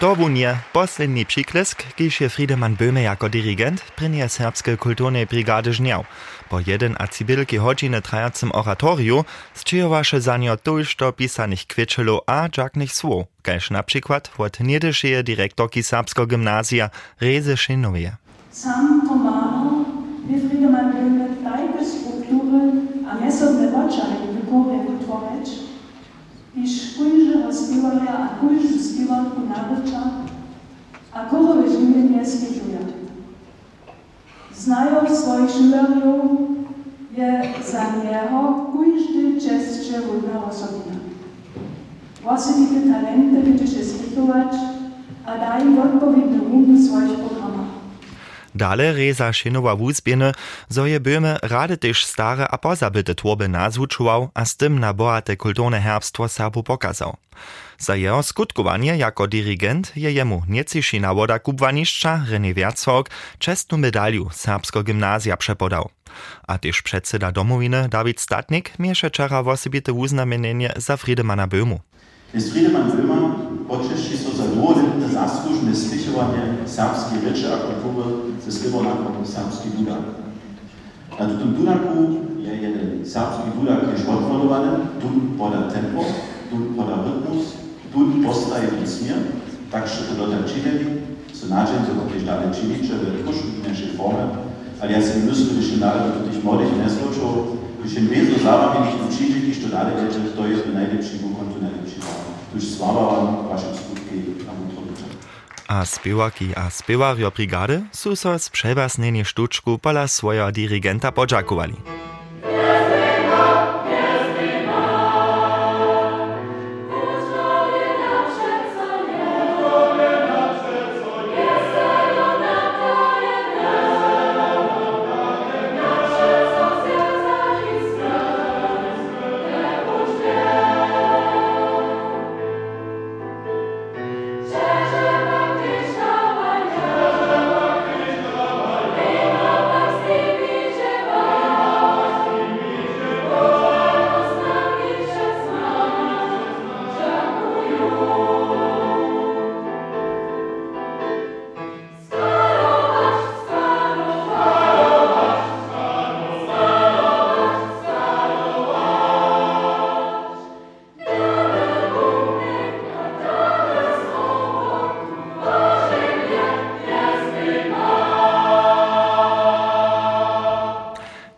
To vunje, poslednji přiklesk, kiž je Friedemann Böhme jako dirigent, prinje Serbske kulturne brigade žnjav. Po jeden a cibilki hodžine trajacem oratoriu, zčijovaše za njo tulšto pisanih kvičelo a džaknih svo, kajž na przykład od njedešije direktorki Serbsko gimnazija Reze Šinovije. Sam pomalo je Friedemann Böhme tajke strukture, a mesobne očaje, kako je to reč, iš čo spívame a kúžiu spívanku na vlča a kohové živenie stižuje. Znają swoich milionów je za niego każdy częstsze wolna osobina. Własne talenty będziesz świetlować, a daj odpowiednią swoich pokoju. Dale reza Šinowa wuzbjene, zo je Böhme też stare a pozabyte tworby nazwučował, a z tym na bohate kulturne herbstwo Serbu pokazał. Za jeho skutkowanie jako dirigent je jemu nieciši nawoda kubwaniszcza René Wierzog czestnu medaliu serbsko gimnazja przepodał. A też przedseda domowiny Dawid Statnik miesze czara wosebite uznamienienie za Friedemana Böhmu. Friedemann Böhmer počešći so za dvoletne zaslužne slišovanje serbske reče a kulture ze skrivonakom serbski dudak. Na tutum dudaku je jeden serbski dudak jež odvodovaný, tu poda tempo, tu poda rytmus, tu postaje písmie, takže to dotem činili, so nađen, so kotež dalej činiče, v trošku forme, ale ja si myslím, že dále do tých mladých nesločov, když jim vězo zároveň učíte, když to dále věře, to je najlepší vúkon, to sláva vaše skutky na Mutroviče. A spěwaki a spěwario brigady su so z przewasnenie sztuczku pola swoja dirigenta podziakowali.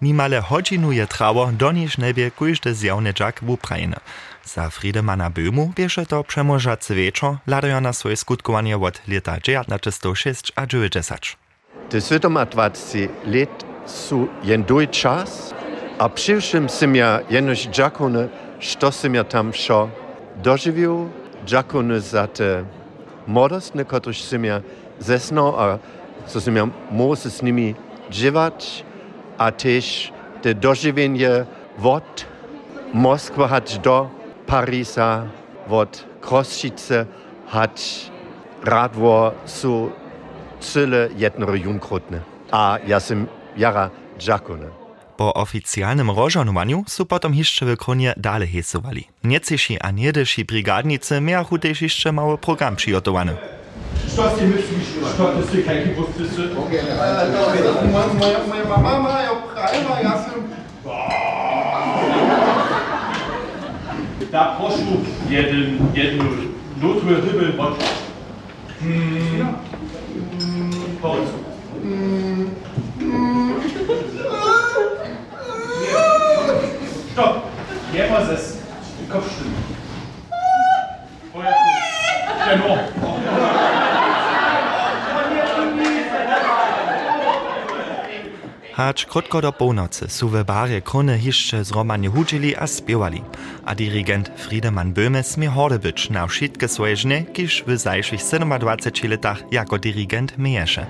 Nimale hodźinu je trawo, doniż nebie kujżdy zjawny dżak w Ukrainie. Za Friedemana Böhmu bierze to przemożacy wieczor, ladają na swoje skutkowanie od lata 1906 a 90. Te 27 let su jen duj czas, a przyszłym sim ja jenoś dżakony, što sim ja tam szo dożywił, dżakony za te młodostne, których sim ja zesno, a co sim ja mógł z nimi dziwać, a też te dożywienie od Moskwy hać do Paryża, od Krossice hać radwo su cyle jednorojunkrótne. A ja sim jara dżakony. Po oficjalnym rozżonowaniu su potom jeszcze w kronie dalej hesowali. Nieciši a niedyši brigadnicy miachu też jeszcze mały program przygotowany. Șoase mergi și toată se ca echipă să... Ok, mă ia mama, mă ia hai, mă ia să... Da prošu jednu, jednu notru ryby wodku. Mm. Powiedz. Mm. Stopp. Jemals ist Kopfstimmen. Vorher. Genau. Hacz krótko do północy. Su w barze krony jeszcze zromanie huczyli a spiewali, a dirigent Friedemann Böhme smie horde być na wszystkie swoje żny, kiż w zajszych 27 latach jako dirigent miejesze.